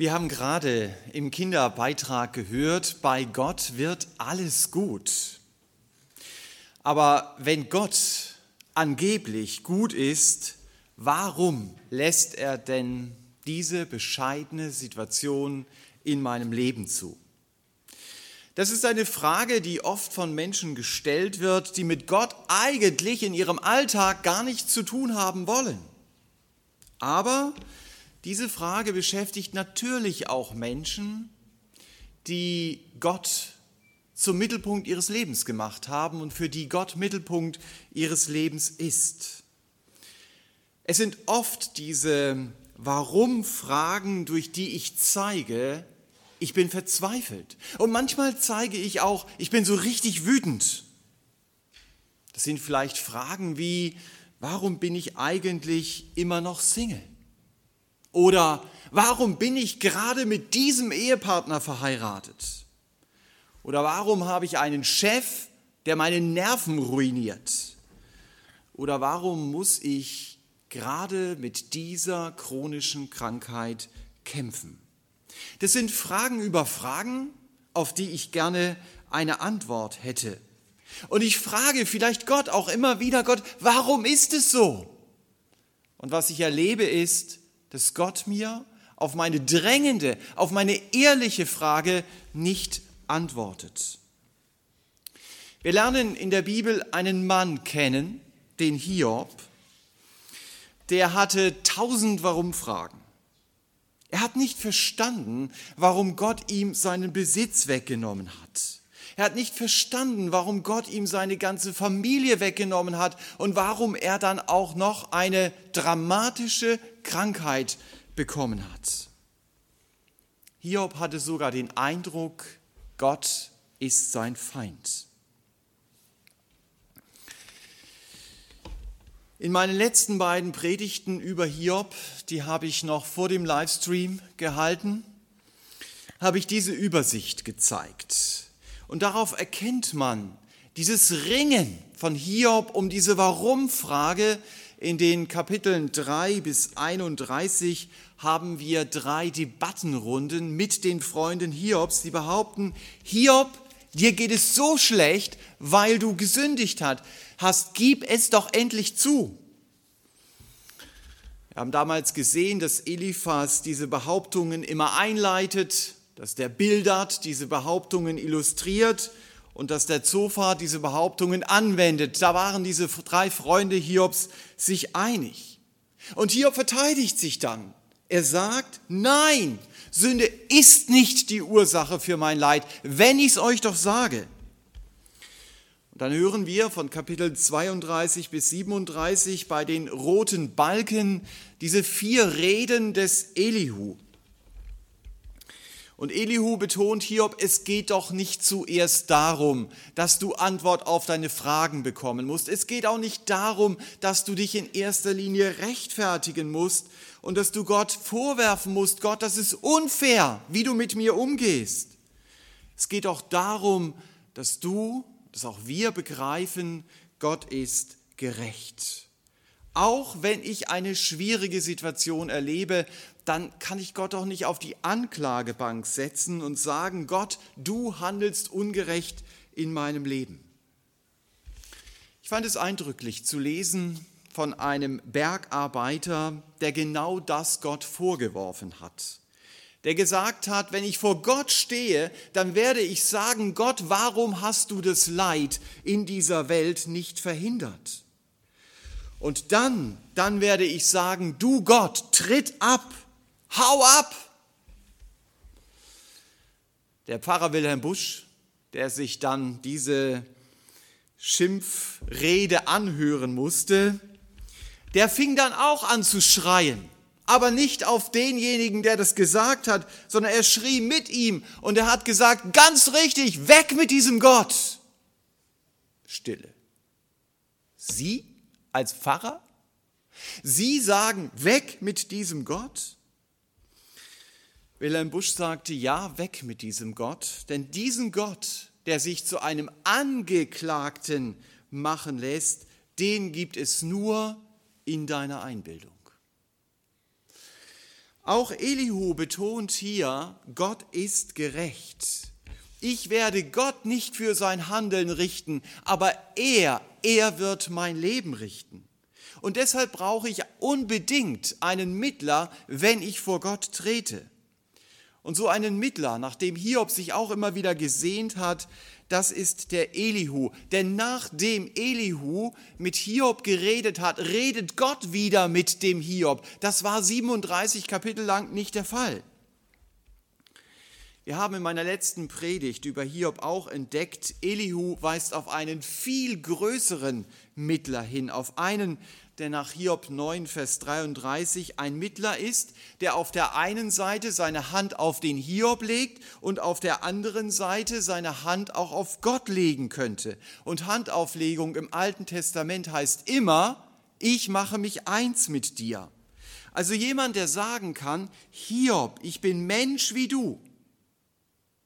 Wir haben gerade im Kinderbeitrag gehört, bei Gott wird alles gut. Aber wenn Gott angeblich gut ist, warum lässt er denn diese bescheidene Situation in meinem Leben zu? Das ist eine Frage, die oft von Menschen gestellt wird, die mit Gott eigentlich in ihrem Alltag gar nichts zu tun haben wollen. Aber diese Frage beschäftigt natürlich auch Menschen, die Gott zum Mittelpunkt ihres Lebens gemacht haben und für die Gott Mittelpunkt ihres Lebens ist. Es sind oft diese Warum-Fragen, durch die ich zeige, ich bin verzweifelt. Und manchmal zeige ich auch, ich bin so richtig wütend. Das sind vielleicht Fragen wie, warum bin ich eigentlich immer noch Single? Oder warum bin ich gerade mit diesem Ehepartner verheiratet? Oder warum habe ich einen Chef, der meine Nerven ruiniert? Oder warum muss ich gerade mit dieser chronischen Krankheit kämpfen? Das sind Fragen über Fragen, auf die ich gerne eine Antwort hätte. Und ich frage vielleicht Gott auch immer wieder, Gott, warum ist es so? Und was ich erlebe ist, dass Gott mir auf meine drängende, auf meine ehrliche Frage nicht antwortet. Wir lernen in der Bibel einen Mann kennen, den Hiob, der hatte tausend Warum-Fragen. Er hat nicht verstanden, warum Gott ihm seinen Besitz weggenommen hat. Er hat nicht verstanden, warum Gott ihm seine ganze Familie weggenommen hat und warum er dann auch noch eine dramatische Krankheit bekommen hat. Hiob hatte sogar den Eindruck, Gott ist sein Feind. In meinen letzten beiden Predigten über Hiob, die habe ich noch vor dem Livestream gehalten, habe ich diese Übersicht gezeigt. Und darauf erkennt man dieses Ringen von Hiob um diese Warum-Frage, in den Kapiteln 3 bis 31 haben wir drei Debattenrunden mit den Freunden Hiobs, die behaupten, Hiob, dir geht es so schlecht, weil du gesündigt hast. Gib es doch endlich zu. Wir haben damals gesehen, dass Eliphas diese Behauptungen immer einleitet, dass der Bildert diese Behauptungen illustriert und dass der Zophar diese Behauptungen anwendet. Da waren diese drei Freunde Hiobs sich einig. Und Hiob verteidigt sich dann. Er sagt, nein, Sünde ist nicht die Ursache für mein Leid, wenn ich es euch doch sage. Und dann hören wir von Kapitel 32 bis 37 bei den roten Balken diese vier Reden des Elihu. Und Elihu betont Hiob, es geht doch nicht zuerst darum, dass du Antwort auf deine Fragen bekommen musst. Es geht auch nicht darum, dass du dich in erster Linie rechtfertigen musst und dass du Gott vorwerfen musst, Gott, das ist unfair, wie du mit mir umgehst. Es geht auch darum, dass du, dass auch wir begreifen, Gott ist gerecht. Auch wenn ich eine schwierige Situation erlebe, dann kann ich Gott auch nicht auf die Anklagebank setzen und sagen, Gott, du handelst ungerecht in meinem Leben. Ich fand es eindrücklich zu lesen von einem Bergarbeiter, der genau das Gott vorgeworfen hat. Der gesagt hat, wenn ich vor Gott stehe, dann werde ich sagen, Gott, warum hast du das Leid in dieser Welt nicht verhindert? Und dann, dann werde ich sagen, du Gott, tritt ab, hau ab. Der Pfarrer Wilhelm Busch, der sich dann diese Schimpfrede anhören musste, der fing dann auch an zu schreien, aber nicht auf denjenigen, der das gesagt hat, sondern er schrie mit ihm und er hat gesagt, ganz richtig, weg mit diesem Gott. Stille. Sie als Pfarrer? Sie sagen, weg mit diesem Gott? Wilhelm Busch sagte, ja, weg mit diesem Gott, denn diesen Gott, der sich zu einem Angeklagten machen lässt, den gibt es nur in deiner Einbildung. Auch Elihu betont hier, Gott ist gerecht. Ich werde Gott nicht für sein Handeln richten, aber er, er wird mein Leben richten. Und deshalb brauche ich unbedingt einen Mittler, wenn ich vor Gott trete. Und so einen Mittler, nachdem Hiob sich auch immer wieder gesehnt hat, das ist der Elihu. Denn nachdem Elihu mit Hiob geredet hat, redet Gott wieder mit dem Hiob. Das war 37 Kapitel lang nicht der Fall. Wir haben in meiner letzten Predigt über Hiob auch entdeckt, Elihu weist auf einen viel größeren Mittler hin, auf einen, der nach Hiob 9, Vers 33 ein Mittler ist, der auf der einen Seite seine Hand auf den Hiob legt und auf der anderen Seite seine Hand auch auf Gott legen könnte. Und Handauflegung im Alten Testament heißt immer, ich mache mich eins mit dir. Also jemand, der sagen kann, Hiob, ich bin Mensch wie du.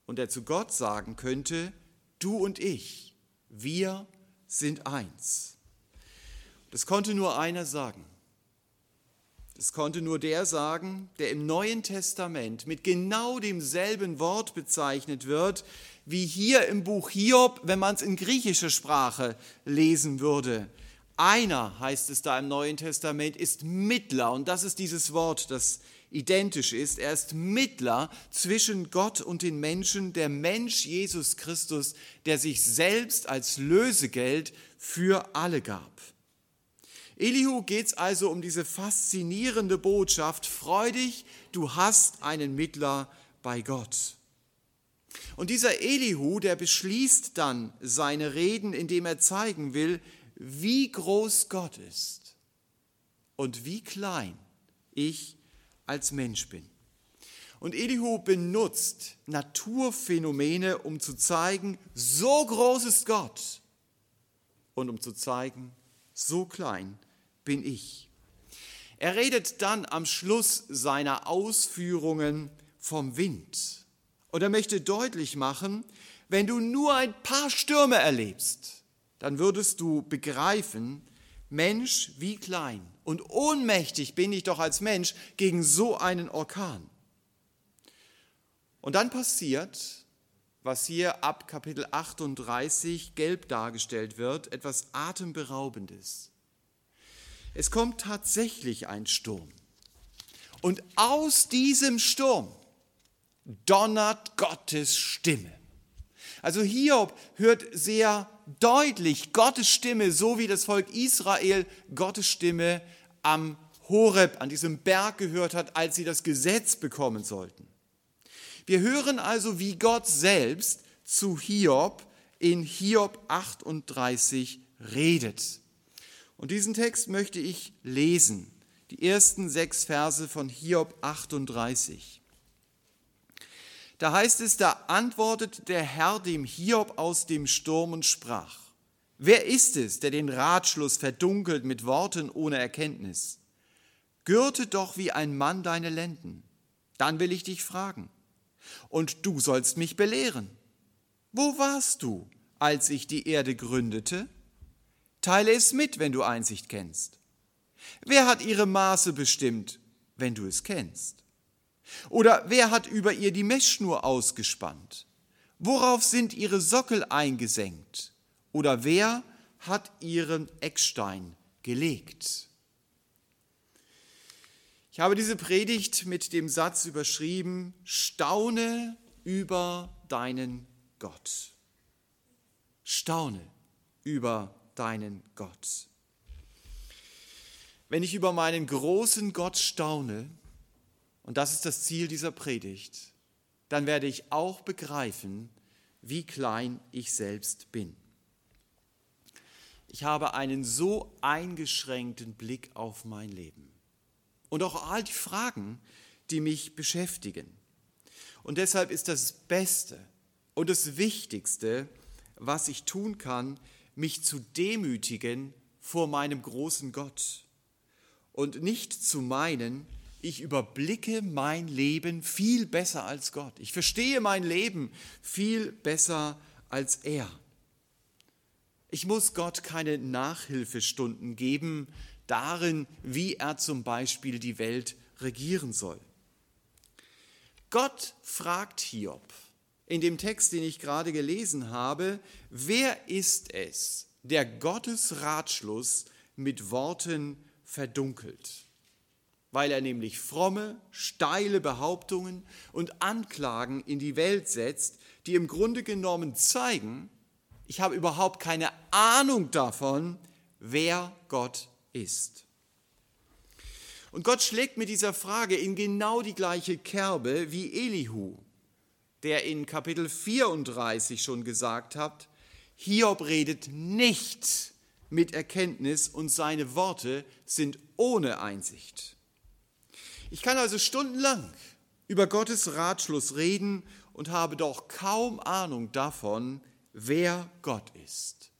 Und der zu Gott sagen könnte, du und ich, wir sind eins. Das konnte nur einer sagen. Das konnte nur der sagen, der im Neuen Testament mit genau demselben Wort bezeichnet wird, wie hier im Buch Hiob, wenn man es in griechischer Sprache lesen würde. Einer, heißt es da im Neuen Testament, ist Mittler. Und das ist dieses Wort, das identisch ist. Er ist Mittler zwischen Gott und den Menschen, der Mensch Jesus Christus, der sich selbst als Lösegeld für alle gab. Elihu geht es also um diese faszinierende Botschaft, freu dich, du hast einen Mittler bei Gott. Und dieser Elihu, der beschließt dann seine Reden, indem er zeigen will, wie groß Gott ist und wie klein ich als Mensch bin. Und Elihu benutzt Naturphänomene, um zu zeigen, so groß ist Gott und um zu zeigen, so klein bin ich. Er redet dann am Schluss seiner Ausführungen vom Wind. Und er möchte deutlich machen, wenn du nur ein paar Stürme erlebst, dann würdest du begreifen, Mensch, wie klein und ohnmächtig bin ich doch als Mensch gegen so einen Orkan. Und dann passiert, was hier ab Kapitel 38 gelb dargestellt wird, etwas Atemberaubendes. Es kommt tatsächlich ein Sturm. Und aus diesem Sturm donnert Gottes Stimme. Also Hiob hört sehr deutlich Gottes Stimme, so wie das Volk Israel Gottes Stimme am Horeb, an diesem Berg gehört hat, als sie das Gesetz bekommen sollten. Wir hören also, wie Gott selbst zu Hiob in Hiob 38 redet. Und diesen Text möchte ich lesen, die ersten sechs Verse von Hiob 38. Da heißt es, da antwortete der Herr dem Hiob aus dem Sturm und sprach, wer ist es, der den Ratschluss verdunkelt mit Worten ohne Erkenntnis? Gürte doch wie ein Mann deine Lenden, dann will ich dich fragen, und du sollst mich belehren. Wo warst du, als ich die Erde gründete? Teile es mit, wenn du Einsicht kennst. Wer hat ihre Maße bestimmt, wenn du es kennst? Oder wer hat über ihr die Messschnur ausgespannt? Worauf sind ihre Sockel eingesenkt? Oder wer hat ihren Eckstein gelegt? Ich habe diese Predigt mit dem Satz überschrieben, staune über deinen Gott. Staune über deinen Gott. Wenn ich über meinen großen Gott staune, und das ist das Ziel dieser Predigt, dann werde ich auch begreifen, wie klein ich selbst bin. Ich habe einen so eingeschränkten Blick auf mein Leben und auch all die Fragen, die mich beschäftigen. Und deshalb ist das Beste und das Wichtigste, was ich tun kann, mich zu demütigen vor meinem großen Gott und nicht zu meinen, ich überblicke mein Leben viel besser als Gott. Ich verstehe mein Leben viel besser als er. Ich muss Gott keine Nachhilfestunden geben darin, wie er zum Beispiel die Welt regieren soll. Gott fragt Hiob in dem Text, den ich gerade gelesen habe, wer ist es, der Gottes Ratschluss mit Worten verdunkelt? Weil er nämlich fromme, steile Behauptungen und Anklagen in die Welt setzt, die im Grunde genommen zeigen, ich habe überhaupt keine Ahnung davon, wer Gott ist. Und Gott schlägt mit dieser Frage in genau die gleiche Kerbe wie Elihu, der in Kapitel 34 schon gesagt hat, Hiob redet nicht mit Erkenntnis und seine Worte sind ohne Einsicht. Ich kann also stundenlang über Gottes Ratschluss reden und habe doch kaum Ahnung davon, wer Gott ist.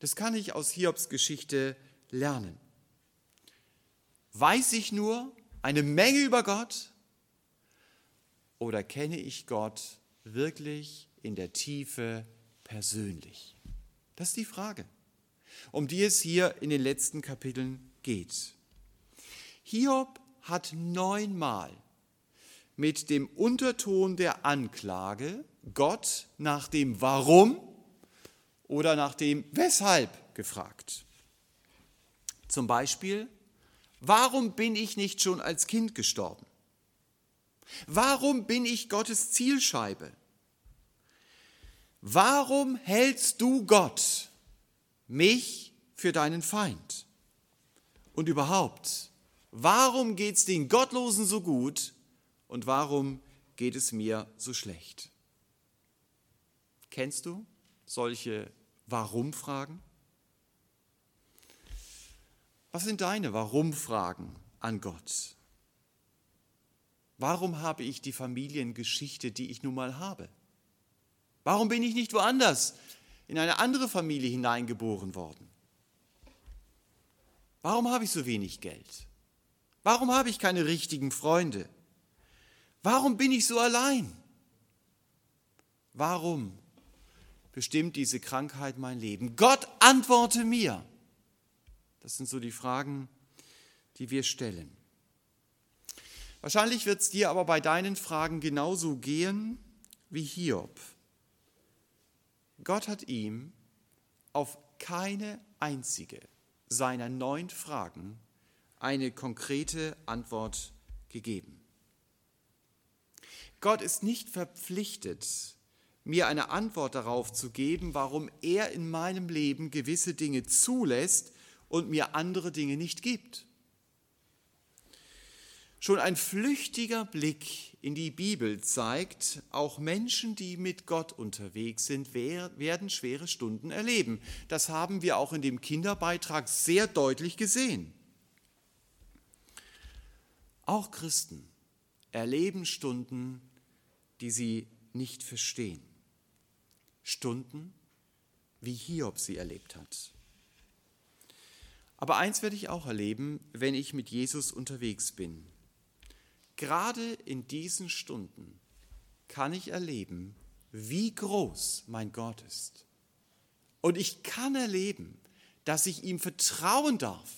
Das kann ich aus Hiobs Geschichte lernen. Weiß ich nur eine Menge über Gott oder kenne ich Gott wirklich in der Tiefe persönlich? Das ist die Frage, um die es hier in den letzten Kapiteln geht. Hiob hat neunmal mit dem Unterton der Anklage Gott nach dem Warum oder nach dem Weshalb gefragt. Zum Beispiel, Warum bin ich nicht schon als Kind gestorben? Warum bin ich Gottes Zielscheibe? Warum hältst du Gott mich für deinen Feind? Und überhaupt, warum geht es den Gottlosen so gut und warum geht es mir so schlecht? Kennst du solche Warum-Fragen? Was sind deine Warum-Fragen an Gott? Warum habe ich die Familiengeschichte, die ich nun mal habe? Warum bin ich nicht woanders in eine andere Familie hineingeboren worden? Warum habe ich so wenig Geld? Warum habe ich keine richtigen Freunde? Warum bin ich so allein? Warum bestimmt diese Krankheit mein Leben? Gott antworte mir. Das sind so die Fragen, die wir stellen. Wahrscheinlich wird es dir aber bei deinen Fragen genauso gehen wie Hiob. Gott hat ihm auf keine einzige seiner neun Fragen eine konkrete Antwort gegeben. Gott ist nicht verpflichtet, mir eine Antwort darauf zu geben, warum er in meinem Leben gewisse Dinge zulässt und mir andere Dinge nicht gibt. Schon ein flüchtiger Blick in die Bibel zeigt, auch Menschen, die mit Gott unterwegs sind, werden schwere Stunden erleben. Das haben wir auch in dem Kinderbeitrag sehr deutlich gesehen. Auch Christen erleben Stunden, die sie nicht verstehen. Stunden, wie Hiob sie erlebt hat. Aber eins werde ich auch erleben, wenn ich mit Jesus unterwegs bin. Gerade in diesen Stunden kann ich erleben, wie groß mein Gott ist. Und ich kann erleben, dass ich ihm vertrauen darf.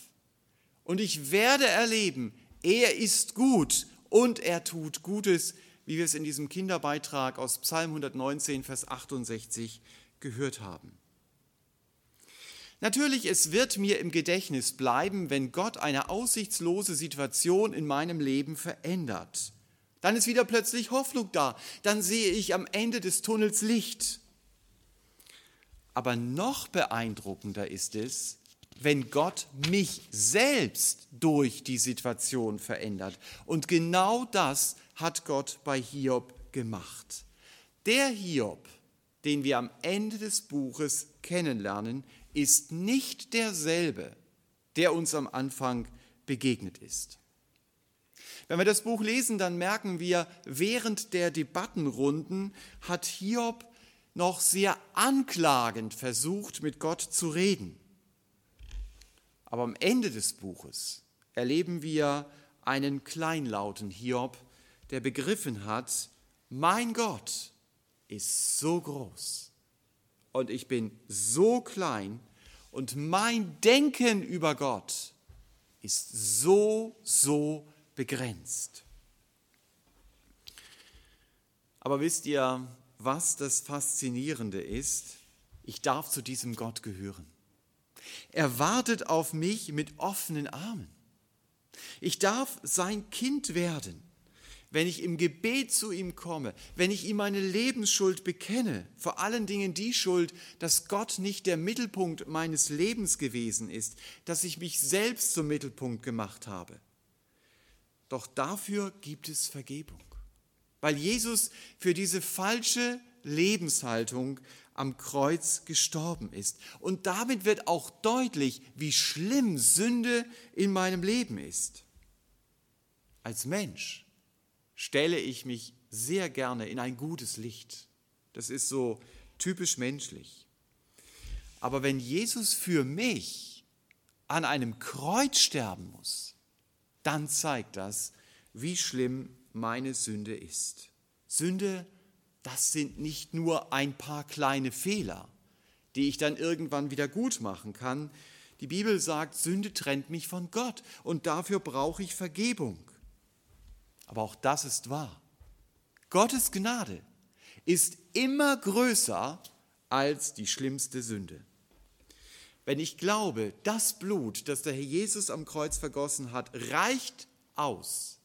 Und ich werde erleben, er ist gut und er tut Gutes, wie wir es in diesem Kinderbeitrag aus Psalm 119, Vers 68 gehört haben. Natürlich, es wird mir im Gedächtnis bleiben, wenn Gott eine aussichtslose Situation in meinem Leben verändert. Dann ist wieder plötzlich Hoffnung da. Dann sehe ich am Ende des Tunnels Licht. Aber noch beeindruckender ist es, wenn Gott mich selbst durch die Situation verändert. Und genau das hat Gott bei Hiob gemacht. Der Hiob, den wir am Ende des Buches kennenlernen, ist nicht derselbe, der uns am Anfang begegnet ist. Wenn wir das Buch lesen, dann merken wir, während der Debattenrunden hat Hiob noch sehr anklagend versucht, mit Gott zu reden. Aber am Ende des Buches erleben wir einen kleinlauten Hiob, der begriffen hat, mein Gott ist so groß und ich bin so klein und mein Denken über Gott ist so, so begrenzt. Aber wisst ihr, was das Faszinierende ist? Ich darf zu diesem Gott gehören. Er wartet auf mich mit offenen Armen. Ich darf sein Kind werden, wenn ich im Gebet zu ihm komme, wenn ich ihm meine Lebensschuld bekenne, vor allen Dingen die Schuld, dass Gott nicht der Mittelpunkt meines Lebens gewesen ist, dass ich mich selbst zum Mittelpunkt gemacht habe. Doch dafür gibt es Vergebung, weil Jesus für diese falsche Lebenshaltung am Kreuz gestorben ist. Und damit wird auch deutlich, wie schlimm Sünde in meinem Leben ist. Als Mensch stelle ich mich sehr gerne in ein gutes Licht. Das ist so typisch menschlich. Aber wenn Jesus für mich an einem Kreuz sterben muss, dann zeigt das, wie schlimm meine Sünde ist. Sünde das sind nicht nur ein paar kleine Fehler, die ich dann irgendwann wieder gut machen kann. Die Bibel sagt, Sünde trennt mich von Gott und dafür brauche ich Vergebung. Aber auch das ist wahr. Gottes Gnade ist immer größer als die schlimmste Sünde. Wenn ich glaube, das Blut, das der Herr Jesus am Kreuz vergossen hat, reicht aus,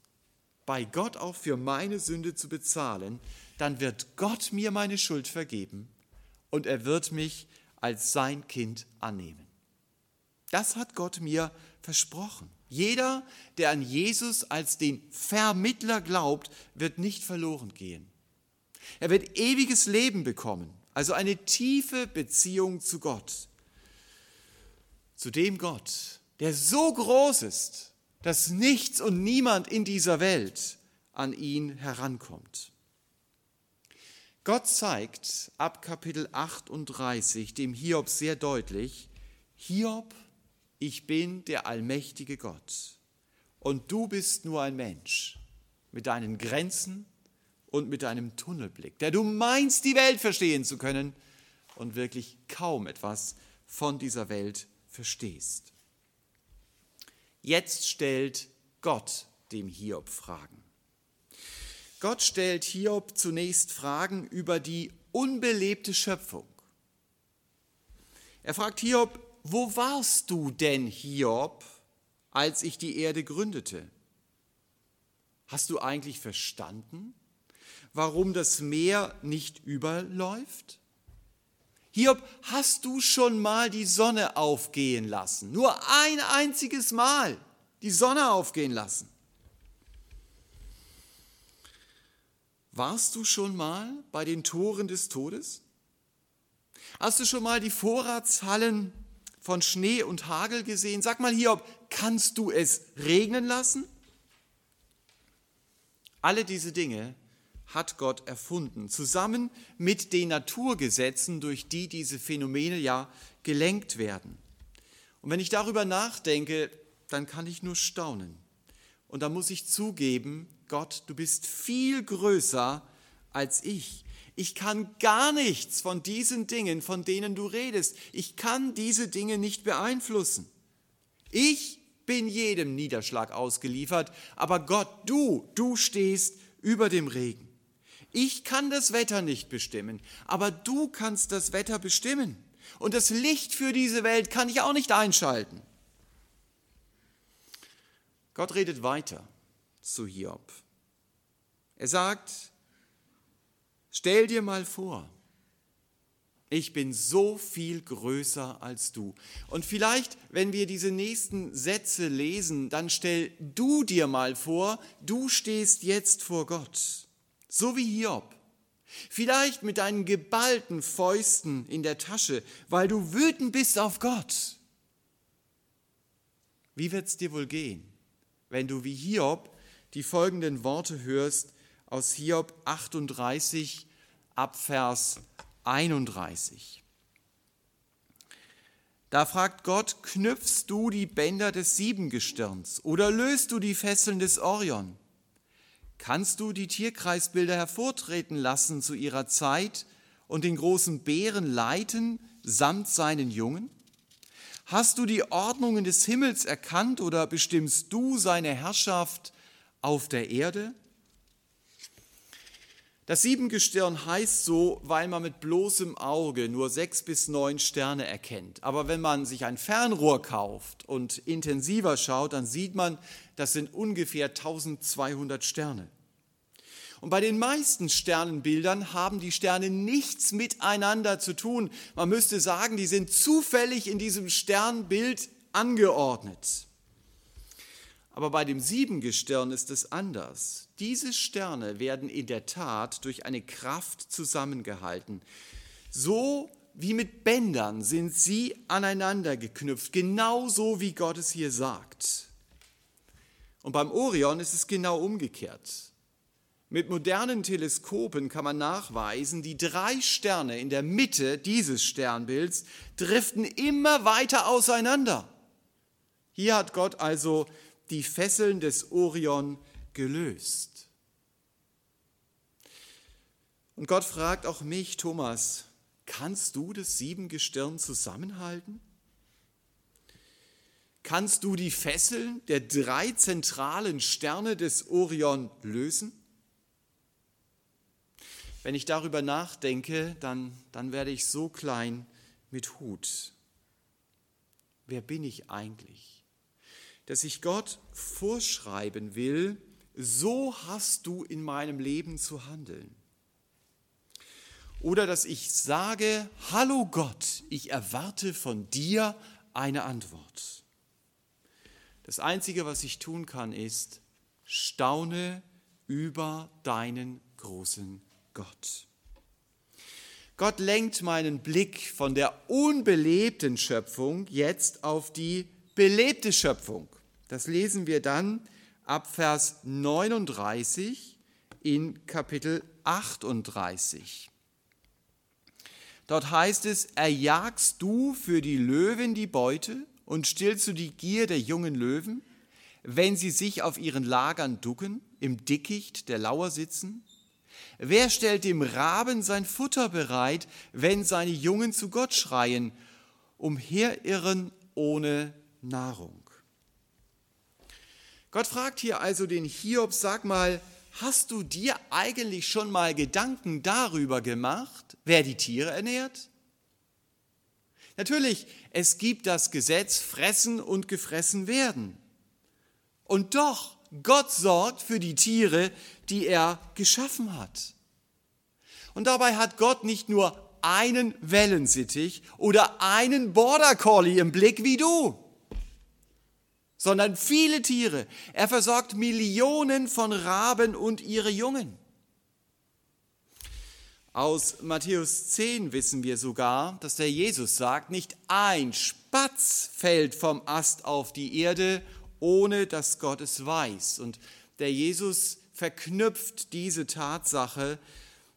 bei Gott auch für meine Sünde zu bezahlen, dann wird Gott mir meine Schuld vergeben und er wird mich als sein Kind annehmen. Das hat Gott mir versprochen. Jeder, der an Jesus als den Vermittler glaubt, wird nicht verloren gehen. Er wird ewiges Leben bekommen, also eine tiefe Beziehung zu Gott. Zu dem Gott, der so groß ist, dass nichts und niemand in dieser Welt an ihn herankommt. Gott zeigt ab Kapitel 38 dem Hiob sehr deutlich, Hiob, ich bin der allmächtige Gott und du bist nur ein Mensch mit deinen Grenzen und mit deinem Tunnelblick, der du meinst, die Welt verstehen zu können und wirklich kaum etwas von dieser Welt verstehst. Jetzt stellt Gott dem Hiob Fragen. Gott stellt Hiob zunächst Fragen über die unbelebte Schöpfung. Er fragt Hiob, wo warst du denn, Hiob, als ich die Erde gründete? Hast du eigentlich verstanden, warum das Meer nicht überläuft? Hiob, hast du schon mal die Sonne aufgehen lassen? Nur ein einziges Mal die Sonne aufgehen lassen. Warst du schon mal bei den Toren des Todes? Hast du schon mal die Vorratshallen von Schnee und Hagel gesehen? Sag mal hier, kannst du es regnen lassen? Alle diese Dinge hat Gott erfunden, zusammen mit den Naturgesetzen, durch die diese Phänomene ja gelenkt werden. Und wenn ich darüber nachdenke, dann kann ich nur staunen. Und da muss ich zugeben, Gott, du bist viel größer als ich. Ich kann gar nichts von diesen Dingen, von denen du redest. Ich kann diese Dinge nicht beeinflussen. Ich bin jedem Niederschlag ausgeliefert, aber Gott, du, du stehst über dem Regen. Ich kann das Wetter nicht bestimmen, aber du kannst das Wetter bestimmen. Und das Licht für diese Welt kann ich auch nicht einschalten. Gott redet weiter zu Hiob. Er sagt, stell dir mal vor, ich bin so viel größer als du. Und vielleicht, wenn wir diese nächsten Sätze lesen, dann stell du dir mal vor, du stehst jetzt vor Gott, so wie Hiob. Vielleicht mit deinen geballten Fäusten in der Tasche, weil du wütend bist auf Gott. Wie wird es dir wohl gehen, wenn du wie Hiob die folgenden Worte hörst aus Hiob 38 ab Vers 31. Da fragt Gott, knüpfst du die Bänder des Siebengestirns oder löst du die Fesseln des Orion? Kannst du die Tierkreisbilder hervortreten lassen zu ihrer Zeit und den großen Bären leiten samt seinen Jungen? Hast du die Ordnungen des Himmels erkannt oder bestimmst du seine Herrschaft auf der Erde? Das Siebengestirn heißt so, weil man mit bloßem Auge nur sechs bis neun Sterne erkennt. Aber wenn man sich ein Fernrohr kauft und intensiver schaut, dann sieht man, das sind ungefähr 1200 Sterne. Und bei den meisten Sternenbildern haben die Sterne nichts miteinander zu tun. Man müsste sagen, die sind zufällig in diesem Sternbild angeordnet. Aber bei dem Siebengestirn ist es anders. Diese Sterne werden in der Tat durch eine Kraft zusammengehalten. So wie mit Bändern sind sie aneinander geknüpft, genauso wie Gott es hier sagt. Und beim Orion ist es genau umgekehrt. Mit modernen Teleskopen kann man nachweisen, die drei Sterne in der Mitte dieses Sternbilds driften immer weiter auseinander. Hier hat Gott also die Fesseln des Orion gelöst. Und Gott fragt auch mich, Thomas, kannst du das Siebengestirn zusammenhalten? Kannst du die Fesseln der drei zentralen Sterne des Orion lösen? Wenn ich darüber nachdenke, dann, dann werde ich so klein mit Hut. Wer bin ich eigentlich? dass ich Gott vorschreiben will, so hast du in meinem Leben zu handeln. Oder dass ich sage, hallo Gott, ich erwarte von dir eine Antwort. Das Einzige, was ich tun kann, ist, staune über deinen großen Gott. Gott lenkt meinen Blick von der unbelebten Schöpfung jetzt auf die belebte Schöpfung. Das lesen wir dann ab Vers 39 in Kapitel 38. Dort heißt es, erjagst du für die Löwen die Beute und stillst du die Gier der jungen Löwen, wenn sie sich auf ihren Lagern ducken, im Dickicht der Lauer sitzen? Wer stellt dem Raben sein Futter bereit, wenn seine Jungen zu Gott schreien, umherirren ohne Nahrung? Gott fragt hier also den Hiob, sag mal, hast du dir eigentlich schon mal Gedanken darüber gemacht, wer die Tiere ernährt? Natürlich, es gibt das Gesetz, fressen und gefressen werden. Und doch, Gott sorgt für die Tiere, die er geschaffen hat. Und dabei hat Gott nicht nur einen Wellensittich oder einen Border Collie im Blick wie du sondern viele Tiere. Er versorgt Millionen von Raben und ihre Jungen. Aus Matthäus 10 wissen wir sogar, dass der Jesus sagt, nicht ein Spatz fällt vom Ast auf die Erde, ohne dass Gott es weiß. Und der Jesus verknüpft diese Tatsache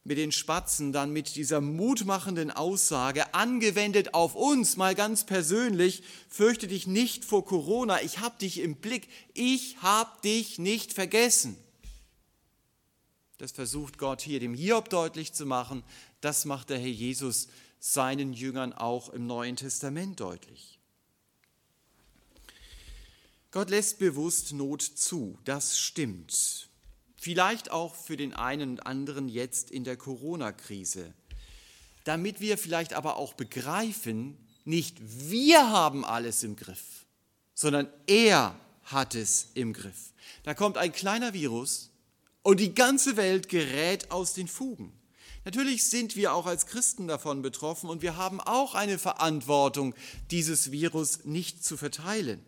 mit den Spatzen dann mit dieser mutmachenden Aussage, angewendet auf uns mal ganz persönlich, fürchte dich nicht vor Corona, ich habe dich im Blick, ich habe dich nicht vergessen. Das versucht Gott hier dem Hiob deutlich zu machen, das macht der Herr Jesus seinen Jüngern auch im Neuen Testament deutlich. Gott lässt bewusst Not zu, das stimmt. Vielleicht auch für den einen und anderen jetzt in der Corona-Krise. Damit wir vielleicht aber auch begreifen, nicht wir haben alles im Griff, sondern er hat es im Griff. Da kommt ein kleiner Virus und die ganze Welt gerät aus den Fugen. Natürlich sind wir auch als Christen davon betroffen und wir haben auch eine Verantwortung, dieses Virus nicht zu verteilen.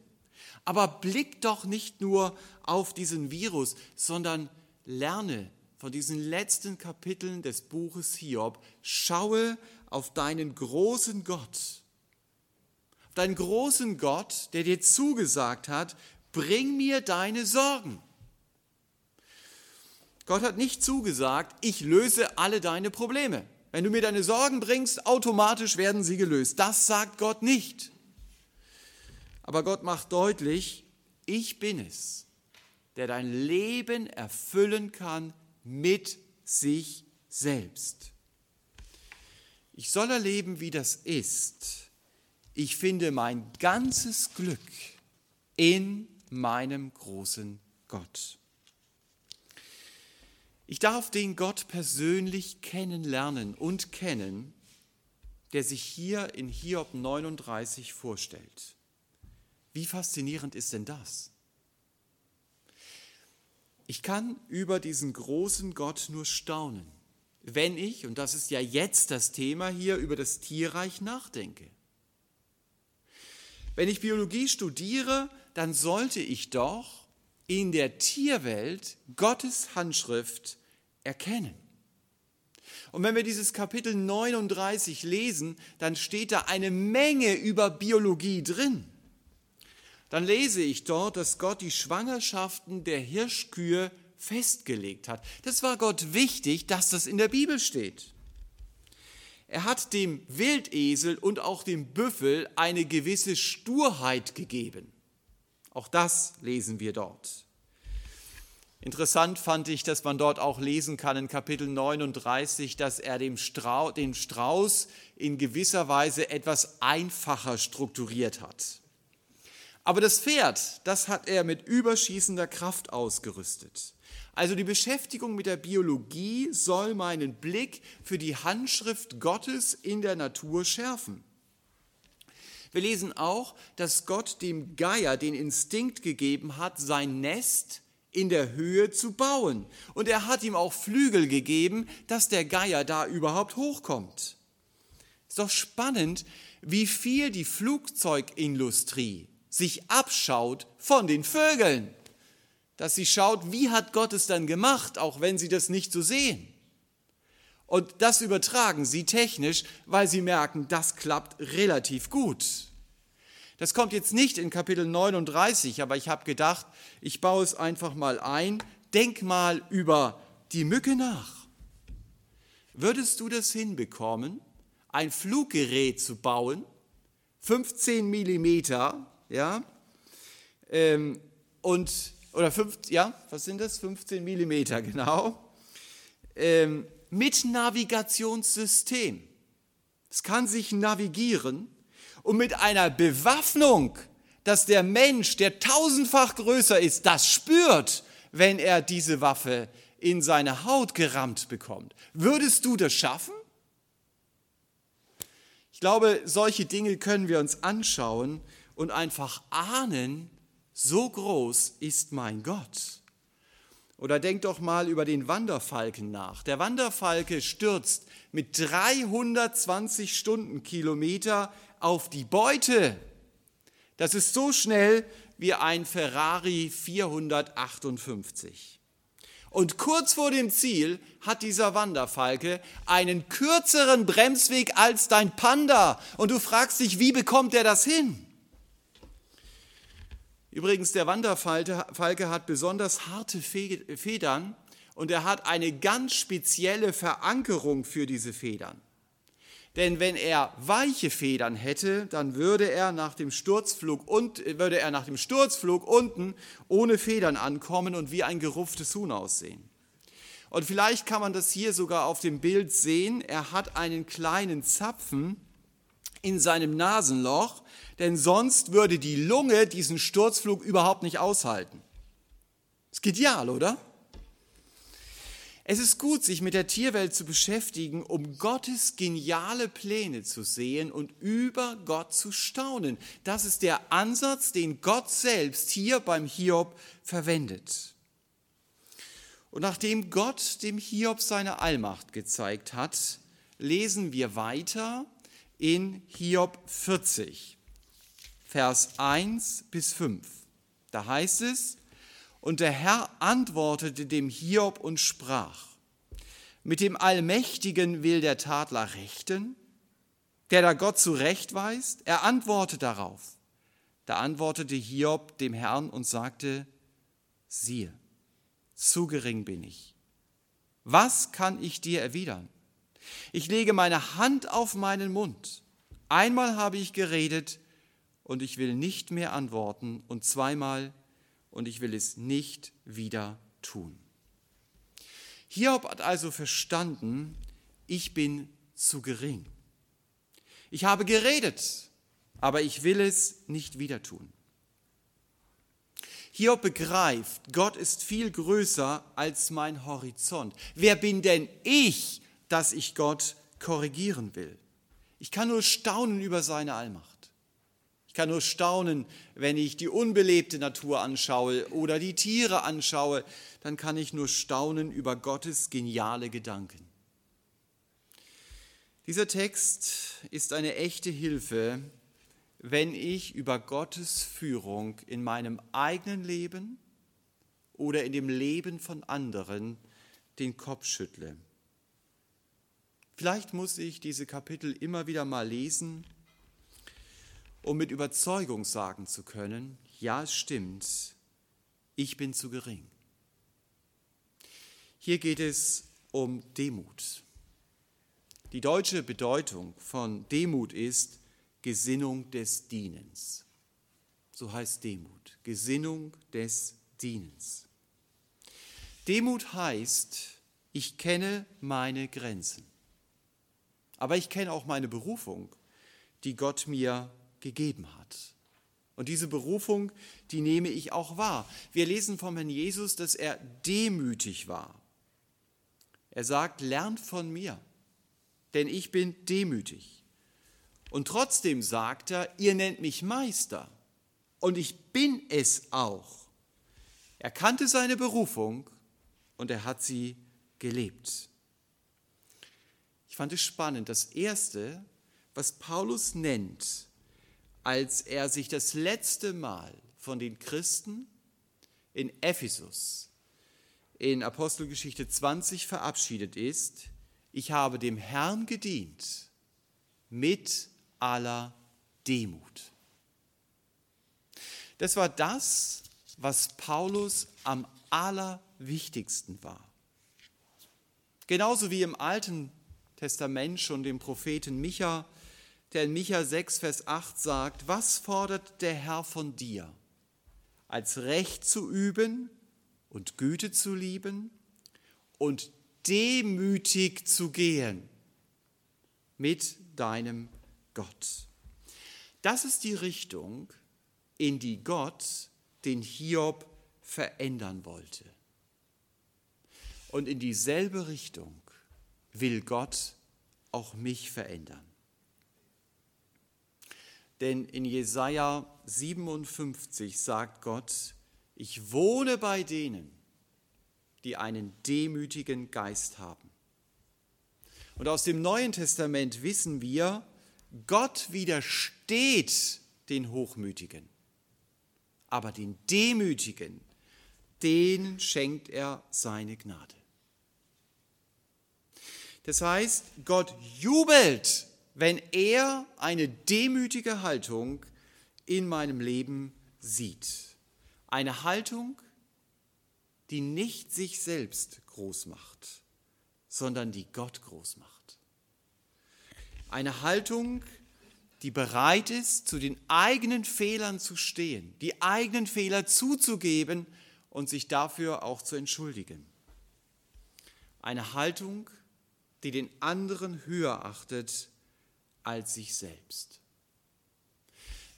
Aber blick doch nicht nur auf diesen Virus, sondern lerne von diesen letzten Kapiteln des Buches Hiob, schaue auf deinen großen Gott, auf deinen großen Gott, der dir zugesagt hat, bring mir deine Sorgen. Gott hat nicht zugesagt, ich löse alle deine Probleme. Wenn du mir deine Sorgen bringst, automatisch werden sie gelöst. Das sagt Gott nicht. Aber Gott macht deutlich, ich bin es, der dein Leben erfüllen kann mit sich selbst. Ich soll erleben, wie das ist. Ich finde mein ganzes Glück in meinem großen Gott. Ich darf den Gott persönlich kennenlernen und kennen, der sich hier in Hiob 39 vorstellt. Wie faszinierend ist denn das? Ich kann über diesen großen Gott nur staunen, wenn ich, und das ist ja jetzt das Thema hier, über das Tierreich nachdenke. Wenn ich Biologie studiere, dann sollte ich doch in der Tierwelt Gottes Handschrift erkennen. Und wenn wir dieses Kapitel 39 lesen, dann steht da eine Menge über Biologie drin. Dann lese ich dort, dass Gott die Schwangerschaften der Hirschkühe festgelegt hat. Das war Gott wichtig, dass das in der Bibel steht. Er hat dem Wildesel und auch dem Büffel eine gewisse Sturheit gegeben. Auch das lesen wir dort. Interessant fand ich, dass man dort auch lesen kann in Kapitel 39, dass er dem Strauß, den Strauß in gewisser Weise etwas einfacher strukturiert hat. Aber das Pferd, das hat er mit überschießender Kraft ausgerüstet. Also die Beschäftigung mit der Biologie soll meinen Blick für die Handschrift Gottes in der Natur schärfen. Wir lesen auch, dass Gott dem Geier den Instinkt gegeben hat, sein Nest in der Höhe zu bauen. Und er hat ihm auch Flügel gegeben, dass der Geier da überhaupt hochkommt. Ist doch spannend, wie viel die Flugzeugindustrie sich abschaut von den Vögeln dass sie schaut, wie hat Gott es dann gemacht, auch wenn sie das nicht so sehen. Und das übertragen sie technisch, weil sie merken, das klappt relativ gut. Das kommt jetzt nicht in Kapitel 39, aber ich habe gedacht, ich baue es einfach mal ein. Denk mal über die Mücke nach. Würdest du das hinbekommen, ein Fluggerät zu bauen, 15 Millimeter, ja, ähm, und oder fünf, ja, was sind das? 15 Millimeter, genau. Ähm, mit Navigationssystem. Es kann sich navigieren und mit einer Bewaffnung, dass der Mensch, der tausendfach größer ist, das spürt, wenn er diese Waffe in seine Haut gerammt bekommt. Würdest du das schaffen? Ich glaube, solche Dinge können wir uns anschauen und einfach ahnen, so groß ist mein Gott. Oder denk doch mal über den Wanderfalken nach. Der Wanderfalke stürzt mit 320 Stundenkilometer auf die Beute. Das ist so schnell wie ein Ferrari 458. Und kurz vor dem Ziel hat dieser Wanderfalke einen kürzeren Bremsweg als dein Panda. Und du fragst dich, wie bekommt er das hin? Übrigens, der Wanderfalke hat besonders harte Federn und er hat eine ganz spezielle Verankerung für diese Federn. Denn wenn er weiche Federn hätte, dann würde er nach dem Sturzflug und würde er nach dem Sturzflug unten ohne Federn ankommen und wie ein gerupftes Huhn aussehen. Und vielleicht kann man das hier sogar auf dem Bild sehen. Er hat einen kleinen Zapfen in seinem Nasenloch, denn sonst würde die Lunge diesen Sturzflug überhaupt nicht aushalten. Ist genial, oder? Es ist gut, sich mit der Tierwelt zu beschäftigen, um Gottes geniale Pläne zu sehen und über Gott zu staunen. Das ist der Ansatz, den Gott selbst hier beim Hiob verwendet. Und nachdem Gott dem Hiob seine Allmacht gezeigt hat, lesen wir weiter in Hiob 40. Vers 1 bis 5. Da heißt es, und der Herr antwortete dem Hiob und sprach, mit dem Allmächtigen will der Tadler rechten, der da Gott zurechtweist? Er antworte darauf. Da antwortete Hiob dem Herrn und sagte, siehe, zu gering bin ich. Was kann ich dir erwidern? Ich lege meine Hand auf meinen Mund. Einmal habe ich geredet, und ich will nicht mehr antworten und zweimal und ich will es nicht wieder tun. Hiob hat also verstanden, ich bin zu gering. Ich habe geredet, aber ich will es nicht wieder tun. Hiob begreift, Gott ist viel größer als mein Horizont. Wer bin denn ich, dass ich Gott korrigieren will? Ich kann nur staunen über seine Allmacht. Ich kann nur staunen, wenn ich die unbelebte Natur anschaue oder die Tiere anschaue, dann kann ich nur staunen über Gottes geniale Gedanken. Dieser Text ist eine echte Hilfe, wenn ich über Gottes Führung in meinem eigenen Leben oder in dem Leben von anderen den Kopf schüttle. Vielleicht muss ich diese Kapitel immer wieder mal lesen, um mit Überzeugung sagen zu können, ja, es stimmt, ich bin zu gering. Hier geht es um Demut. Die deutsche Bedeutung von Demut ist Gesinnung des Dienens. So heißt Demut, Gesinnung des Dienens. Demut heißt, ich kenne meine Grenzen, aber ich kenne auch meine Berufung, die Gott mir gegeben hat. Und diese Berufung, die nehme ich auch wahr. Wir lesen vom Herrn Jesus, dass er demütig war. Er sagt, lernt von mir denn ich bin demütig. Und trotzdem sagt er, ihr nennt mich Meister und ich bin es auch. Er kannte seine Berufung und er hat sie gelebt. Ich fand es spannend. Das Erste, was Paulus nennt, als er sich das letzte Mal von den Christen in Ephesus in Apostelgeschichte 20 verabschiedet ist, ich habe dem Herrn gedient mit aller Demut. Das war das, was Paulus am allerwichtigsten war. Genauso wie im Alten Testament schon dem Propheten Micha, der in Micha 6, Vers 8 sagt, was fordert der Herr von dir? Als Recht zu üben und Güte zu lieben und demütig zu gehen mit deinem Gott. Das ist die Richtung, in die Gott den Hiob verändern wollte. Und in dieselbe Richtung will Gott auch mich verändern. Denn in Jesaja 57 sagt Gott: Ich wohne bei denen, die einen demütigen Geist haben. Und aus dem Neuen Testament wissen wir, Gott widersteht den Hochmütigen, aber den Demütigen, denen schenkt er seine Gnade. Das heißt, Gott jubelt, wenn er eine demütige Haltung in meinem Leben sieht. Eine Haltung, die nicht sich selbst groß macht, sondern die Gott groß macht. Eine Haltung, die bereit ist, zu den eigenen Fehlern zu stehen, die eigenen Fehler zuzugeben und sich dafür auch zu entschuldigen. Eine Haltung, die den anderen höher achtet als sich selbst.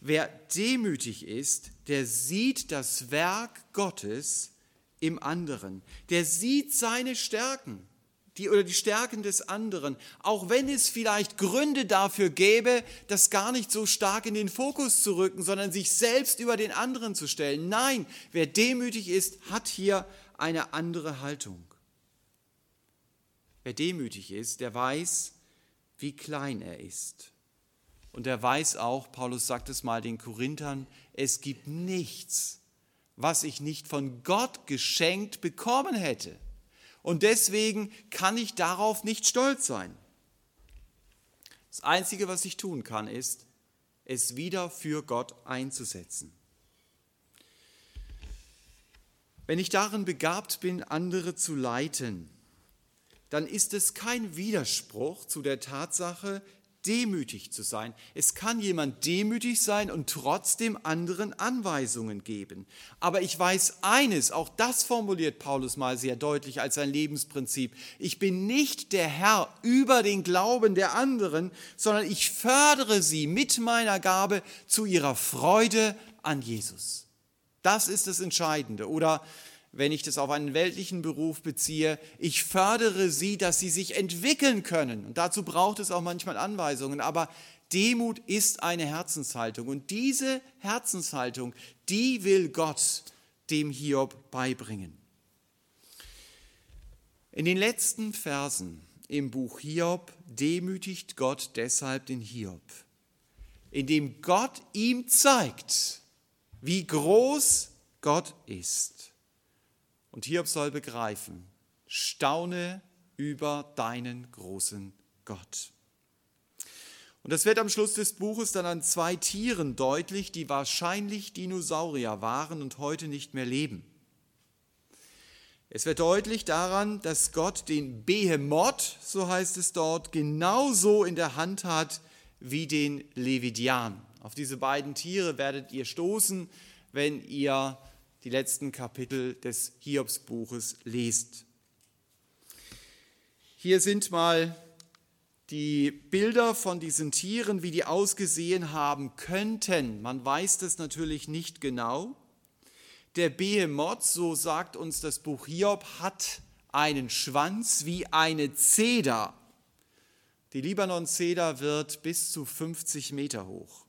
Wer demütig ist, der sieht das Werk Gottes im anderen. Der sieht seine Stärken die, oder die Stärken des anderen, auch wenn es vielleicht Gründe dafür gäbe, das gar nicht so stark in den Fokus zu rücken, sondern sich selbst über den anderen zu stellen. Nein, wer demütig ist, hat hier eine andere Haltung. Wer demütig ist, der weiß, wie klein er ist. Und er weiß auch, Paulus sagt es mal den Korinthern, es gibt nichts, was ich nicht von Gott geschenkt bekommen hätte. Und deswegen kann ich darauf nicht stolz sein. Das Einzige, was ich tun kann, ist, es wieder für Gott einzusetzen. Wenn ich darin begabt bin, andere zu leiten, dann ist es kein Widerspruch zu der Tatsache, demütig zu sein. Es kann jemand demütig sein und trotzdem anderen Anweisungen geben. Aber ich weiß eines, auch das formuliert Paulus mal sehr deutlich als sein Lebensprinzip. Ich bin nicht der Herr über den Glauben der anderen, sondern ich fördere sie mit meiner Gabe zu ihrer Freude an Jesus. Das ist das Entscheidende. Oder wenn ich das auf einen weltlichen Beruf beziehe, ich fördere sie, dass sie sich entwickeln können. Und dazu braucht es auch manchmal Anweisungen. Aber Demut ist eine Herzenshaltung. Und diese Herzenshaltung, die will Gott dem Hiob beibringen. In den letzten Versen im Buch Hiob demütigt Gott deshalb den Hiob, indem Gott ihm zeigt, wie groß Gott ist. Und Hiob soll begreifen, staune über deinen großen Gott. Und das wird am Schluss des Buches dann an zwei Tieren deutlich, die wahrscheinlich Dinosaurier waren und heute nicht mehr leben. Es wird deutlich daran, dass Gott den Behemoth, so heißt es dort, genauso in der Hand hat wie den Levidian. Auf diese beiden Tiere werdet ihr stoßen, wenn ihr die letzten Kapitel des Hiobsbuches lest. Hier sind mal die Bilder von diesen Tieren, wie die ausgesehen haben könnten. Man weiß das natürlich nicht genau. Der Behemoth, so sagt uns das Buch Hiob, hat einen Schwanz wie eine Zeder. Die Libanon-Zeder wird bis zu 50 Meter hoch.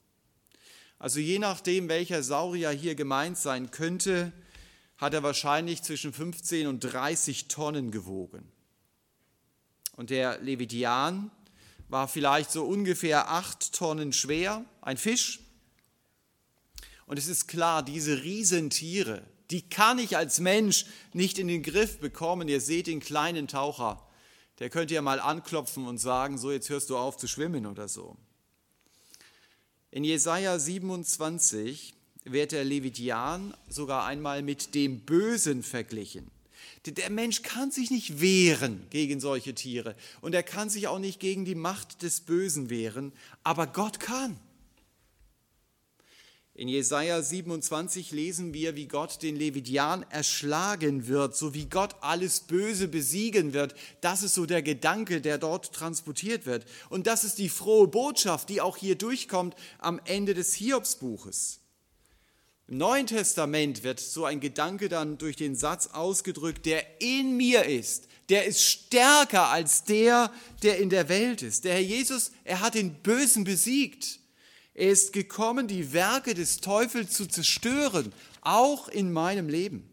Also je nachdem, welcher Saurier hier gemeint sein könnte, hat er wahrscheinlich zwischen 15 und 30 Tonnen gewogen. Und der Levidian war vielleicht so ungefähr 8 Tonnen schwer, ein Fisch. Und es ist klar, diese Riesentiere, die kann ich als Mensch nicht in den Griff bekommen. Ihr seht den kleinen Taucher, der könnte ja mal anklopfen und sagen, so jetzt hörst du auf zu schwimmen oder so. In Jesaja 27 wird der Levidian sogar einmal mit dem Bösen verglichen. Der Mensch kann sich nicht wehren gegen solche Tiere und er kann sich auch nicht gegen die Macht des Bösen wehren, aber Gott kann. In Jesaja 27 lesen wir, wie Gott den Levidian erschlagen wird, so wie Gott alles Böse besiegen wird. Das ist so der Gedanke, der dort transportiert wird. Und das ist die frohe Botschaft, die auch hier durchkommt am Ende des Hiobsbuches. Im Neuen Testament wird so ein Gedanke dann durch den Satz ausgedrückt, der in mir ist. Der ist stärker als der, der in der Welt ist. Der Herr Jesus, er hat den Bösen besiegt. Er ist gekommen, die Werke des Teufels zu zerstören, auch in meinem Leben.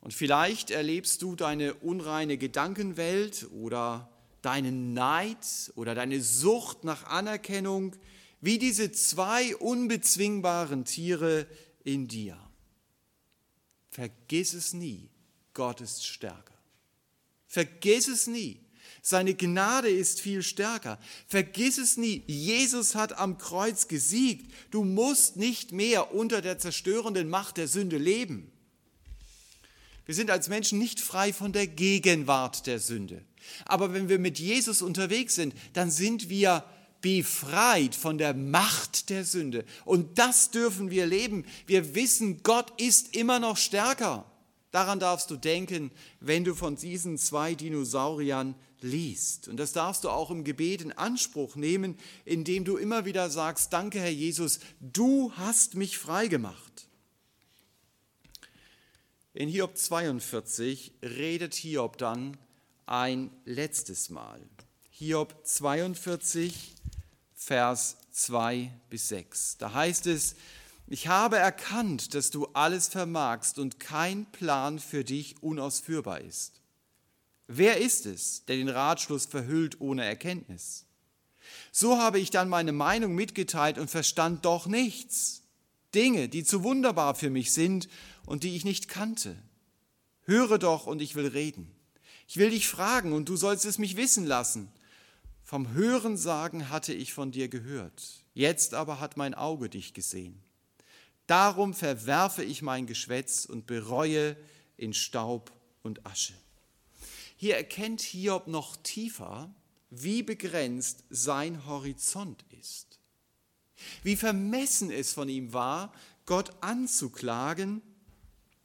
Und vielleicht erlebst du deine unreine Gedankenwelt oder deinen Neid oder deine Sucht nach Anerkennung wie diese zwei unbezwingbaren Tiere in dir. Vergiss es nie, Gott ist stärker. Vergiss es nie. Seine Gnade ist viel stärker. Vergiss es nie, Jesus hat am Kreuz gesiegt. Du musst nicht mehr unter der zerstörenden Macht der Sünde leben. Wir sind als Menschen nicht frei von der Gegenwart der Sünde. Aber wenn wir mit Jesus unterwegs sind, dann sind wir befreit von der Macht der Sünde. Und das dürfen wir leben. Wir wissen, Gott ist immer noch stärker. Daran darfst du denken, wenn du von diesen zwei Dinosauriern liest. Und das darfst du auch im Gebet in Anspruch nehmen, indem du immer wieder sagst, danke Herr Jesus, du hast mich frei gemacht. In Hiob 42 redet Hiob dann ein letztes Mal. Hiob 42, Vers 2 bis 6. Da heißt es, ich habe erkannt, dass du alles vermagst und kein Plan für dich unausführbar ist. Wer ist es, der den Ratschluss verhüllt ohne Erkenntnis? So habe ich dann meine Meinung mitgeteilt und verstand doch nichts. Dinge, die zu wunderbar für mich sind und die ich nicht kannte. Höre doch und ich will reden. Ich will dich fragen und du sollst es mich wissen lassen. Vom Hörensagen hatte ich von dir gehört. Jetzt aber hat mein Auge dich gesehen. Darum verwerfe ich mein Geschwätz und bereue in Staub und Asche. Hier erkennt Hiob noch tiefer, wie begrenzt sein Horizont ist. Wie vermessen es von ihm war, Gott anzuklagen.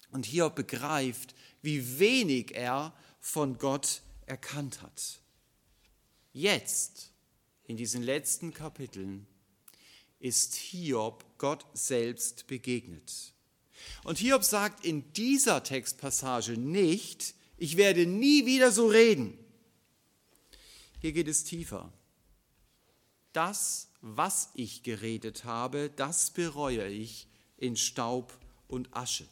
Und Hiob begreift, wie wenig er von Gott erkannt hat. Jetzt, in diesen letzten Kapiteln, ist Hiob Gott selbst begegnet. Und Hiob sagt in dieser Textpassage nicht, ich werde nie wieder so reden. Hier geht es tiefer. Das, was ich geredet habe, das bereue ich in Staub und Asche.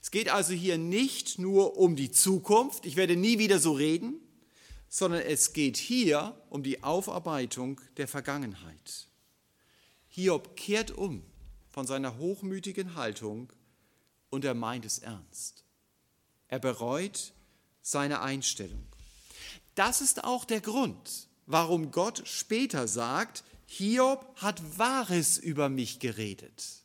Es geht also hier nicht nur um die Zukunft, ich werde nie wieder so reden, sondern es geht hier um die Aufarbeitung der Vergangenheit. Hiob kehrt um von seiner hochmütigen Haltung und er meint es ernst. Er bereut seine Einstellung. Das ist auch der Grund, warum Gott später sagt, Hiob hat Wahres über mich geredet.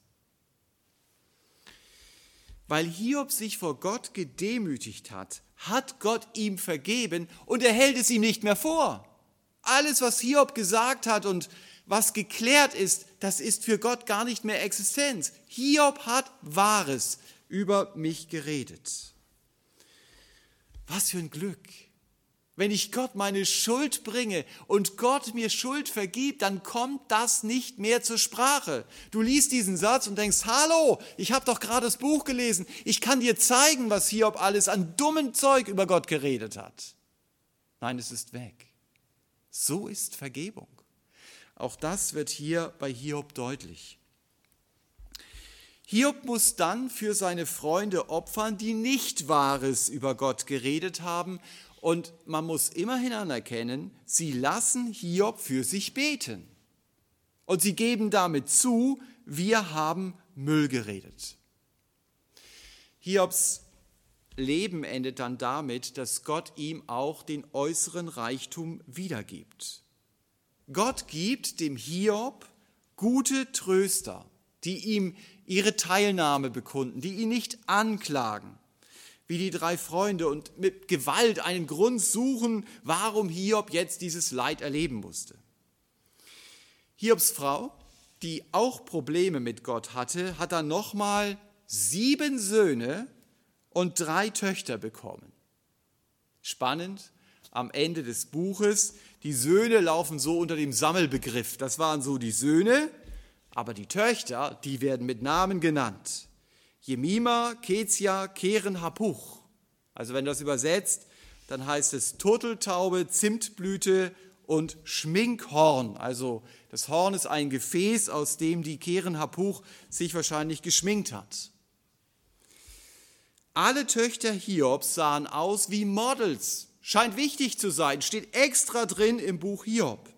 Weil Hiob sich vor Gott gedemütigt hat, hat Gott ihm vergeben und er hält es ihm nicht mehr vor. Alles, was Hiob gesagt hat und was geklärt ist, das ist für Gott gar nicht mehr Existenz. Hiob hat Wahres über mich geredet. Was für ein Glück. Wenn ich Gott meine Schuld bringe und Gott mir Schuld vergibt, dann kommt das nicht mehr zur Sprache. Du liest diesen Satz und denkst, hallo, ich habe doch gerade das Buch gelesen. Ich kann dir zeigen, was Hiob alles an dummem Zeug über Gott geredet hat. Nein, es ist weg. So ist Vergebung. Auch das wird hier bei Hiob deutlich. Hiob muss dann für seine Freunde opfern, die nicht Wahres über Gott geredet haben. Und man muss immerhin anerkennen, sie lassen Hiob für sich beten. Und sie geben damit zu, wir haben Müll geredet. Hiobs Leben endet dann damit, dass Gott ihm auch den äußeren Reichtum wiedergibt. Gott gibt dem Hiob gute Tröster, die ihm ihre Teilnahme bekunden, die ihn nicht anklagen, wie die drei Freunde und mit Gewalt einen Grund suchen, warum Hiob jetzt dieses Leid erleben musste. Hiobs Frau, die auch Probleme mit Gott hatte, hat dann nochmal sieben Söhne und drei Töchter bekommen. Spannend, am Ende des Buches. Die Söhne laufen so unter dem Sammelbegriff. Das waren so die Söhne, aber die Töchter, die werden mit Namen genannt. Jemima, Kezia, Keren, Hapuch. Also wenn du das übersetzt, dann heißt es Turteltaube, Zimtblüte und Schminkhorn. Also das Horn ist ein Gefäß, aus dem die Keren Hapuch sich wahrscheinlich geschminkt hat. Alle Töchter Hiobs sahen aus wie Models scheint wichtig zu sein, steht extra drin im Buch Hiob.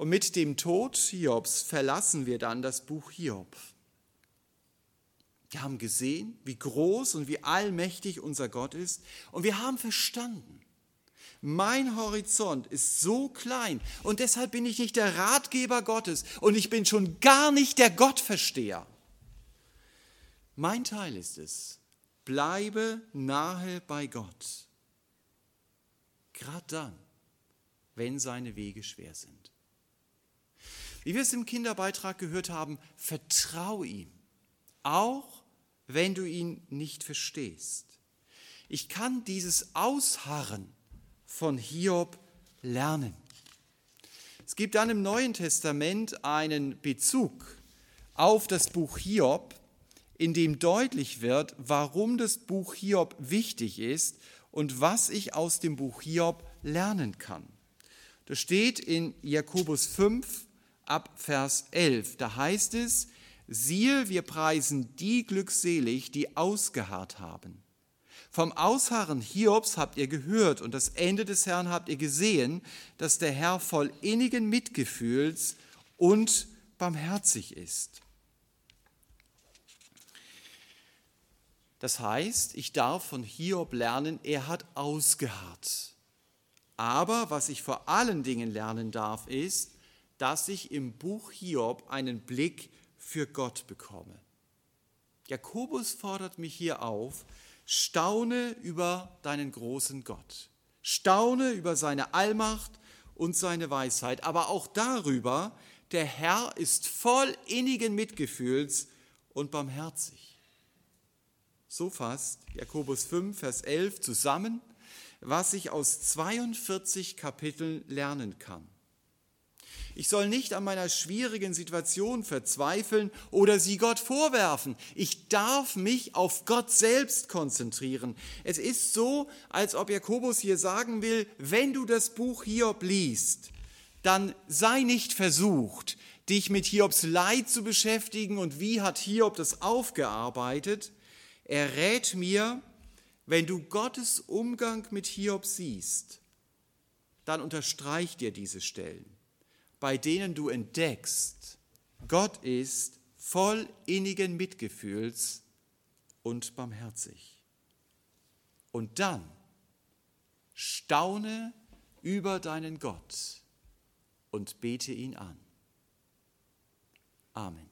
Und mit dem Tod Hiobs verlassen wir dann das Buch Hiob. Wir haben gesehen, wie groß und wie allmächtig unser Gott ist und wir haben verstanden, mein Horizont ist so klein und deshalb bin ich nicht der Ratgeber Gottes und ich bin schon gar nicht der Gottversteher. Mein Teil ist es, Bleibe nahe bei Gott. Gerade dann, wenn seine Wege schwer sind. Wie wir es im Kinderbeitrag gehört haben, vertraue ihm, auch wenn du ihn nicht verstehst. Ich kann dieses Ausharren von Hiob lernen. Es gibt dann im Neuen Testament einen Bezug auf das Buch Hiob, in dem deutlich wird, warum das Buch Hiob wichtig ist und was ich aus dem Buch Hiob lernen kann. Das steht in Jakobus 5 ab Vers 11. Da heißt es, siehe, wir preisen die glückselig, die ausgeharrt haben. Vom Ausharren Hiobs habt ihr gehört und das Ende des Herrn habt ihr gesehen, dass der Herr voll innigen Mitgefühls und barmherzig ist. Das heißt, ich darf von Hiob lernen, er hat ausgeharrt. Aber was ich vor allen Dingen lernen darf, ist, dass ich im Buch Hiob einen Blick für Gott bekomme. Jakobus fordert mich hier auf, staune über deinen großen Gott. Staune über seine Allmacht und seine Weisheit, aber auch darüber, der Herr ist voll innigen Mitgefühls und barmherzig. So fasst Jakobus 5, Vers 11 zusammen, was ich aus 42 Kapiteln lernen kann. Ich soll nicht an meiner schwierigen Situation verzweifeln oder sie Gott vorwerfen. Ich darf mich auf Gott selbst konzentrieren. Es ist so, als ob Jakobus hier sagen will, wenn du das Buch Hiob liest, dann sei nicht versucht, dich mit Hiobs Leid zu beschäftigen und wie hat Hiob das aufgearbeitet. Er rät mir, wenn du Gottes Umgang mit Hiob siehst, dann unterstreich dir diese Stellen, bei denen du entdeckst, Gott ist voll innigen Mitgefühls und barmherzig. Und dann staune über deinen Gott und bete ihn an. Amen.